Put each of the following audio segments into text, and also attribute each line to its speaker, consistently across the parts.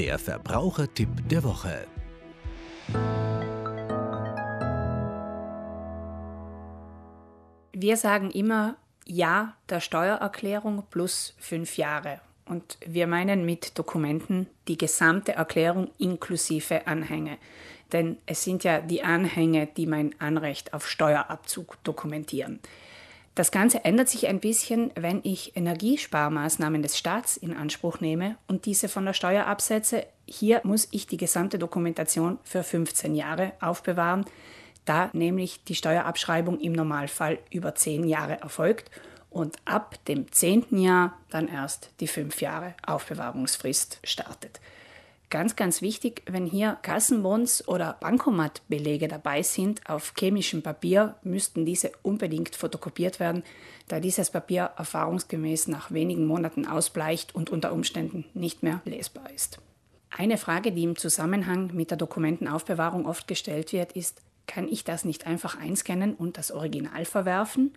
Speaker 1: Der Verbrauchertipp der Woche.
Speaker 2: Wir sagen immer Ja der Steuererklärung plus fünf Jahre. Und wir meinen mit Dokumenten die gesamte Erklärung inklusive Anhänge. Denn es sind ja die Anhänge, die mein Anrecht auf Steuerabzug dokumentieren. Das Ganze ändert sich ein bisschen, wenn ich Energiesparmaßnahmen des Staats in Anspruch nehme und diese von der Steuer absetze. Hier muss ich die gesamte Dokumentation für 15 Jahre aufbewahren, da nämlich die Steuerabschreibung im Normalfall über 10 Jahre erfolgt und ab dem 10. Jahr dann erst die 5 Jahre Aufbewahrungsfrist startet. Ganz, ganz wichtig, wenn hier Kassenbons oder Bankomatbelege dabei sind auf chemischem Papier, müssten diese unbedingt fotokopiert werden, da dieses Papier erfahrungsgemäß nach wenigen Monaten ausbleicht und unter Umständen nicht mehr lesbar ist. Eine Frage, die im Zusammenhang mit der Dokumentenaufbewahrung oft gestellt wird, ist, kann ich das nicht einfach einscannen und das Original verwerfen?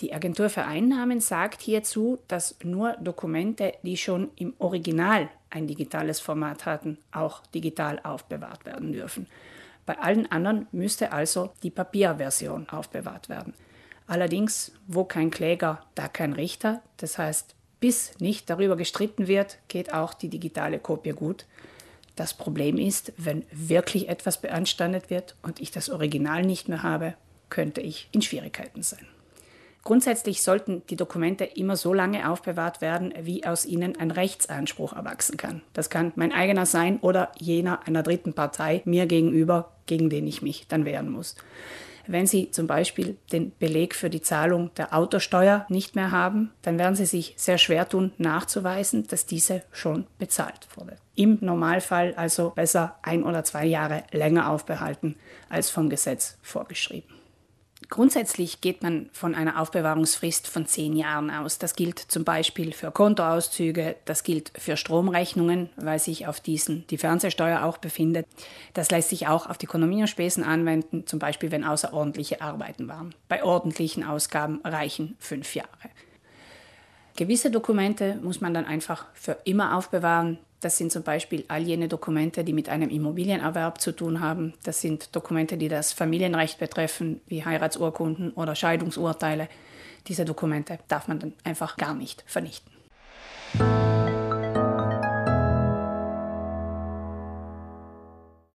Speaker 2: Die Agentur für Einnahmen sagt hierzu, dass nur Dokumente, die schon im Original ein digitales Format hatten, auch digital aufbewahrt werden dürfen. Bei allen anderen müsste also die Papierversion aufbewahrt werden. Allerdings, wo kein Kläger, da kein Richter. Das heißt, bis nicht darüber gestritten wird, geht auch die digitale Kopie gut. Das Problem ist, wenn wirklich etwas beanstandet wird und ich das Original nicht mehr habe, könnte ich in Schwierigkeiten sein. Grundsätzlich sollten die Dokumente immer so lange aufbewahrt werden, wie aus ihnen ein Rechtsanspruch erwachsen kann. Das kann mein eigener sein oder jener einer dritten Partei mir gegenüber, gegen den ich mich dann wehren muss. Wenn Sie zum Beispiel den Beleg für die Zahlung der Autosteuer nicht mehr haben, dann werden Sie sich sehr schwer tun, nachzuweisen, dass diese schon bezahlt wurde. Im Normalfall also besser ein oder zwei Jahre länger aufbehalten als vom Gesetz vorgeschrieben. Grundsätzlich geht man von einer Aufbewahrungsfrist von zehn Jahren aus. Das gilt zum Beispiel für Kontoauszüge, das gilt für Stromrechnungen, weil sich auf diesen die Fernsehsteuer auch befindet. Das lässt sich auch auf die Kondominiumspesen anwenden, zum Beispiel wenn außerordentliche Arbeiten waren. Bei ordentlichen Ausgaben reichen fünf Jahre. Gewisse Dokumente muss man dann einfach für immer aufbewahren. Das sind zum Beispiel all jene Dokumente, die mit einem Immobilienerwerb zu tun haben. Das sind Dokumente, die das Familienrecht betreffen, wie Heiratsurkunden oder Scheidungsurteile. Diese Dokumente darf man dann einfach gar nicht vernichten.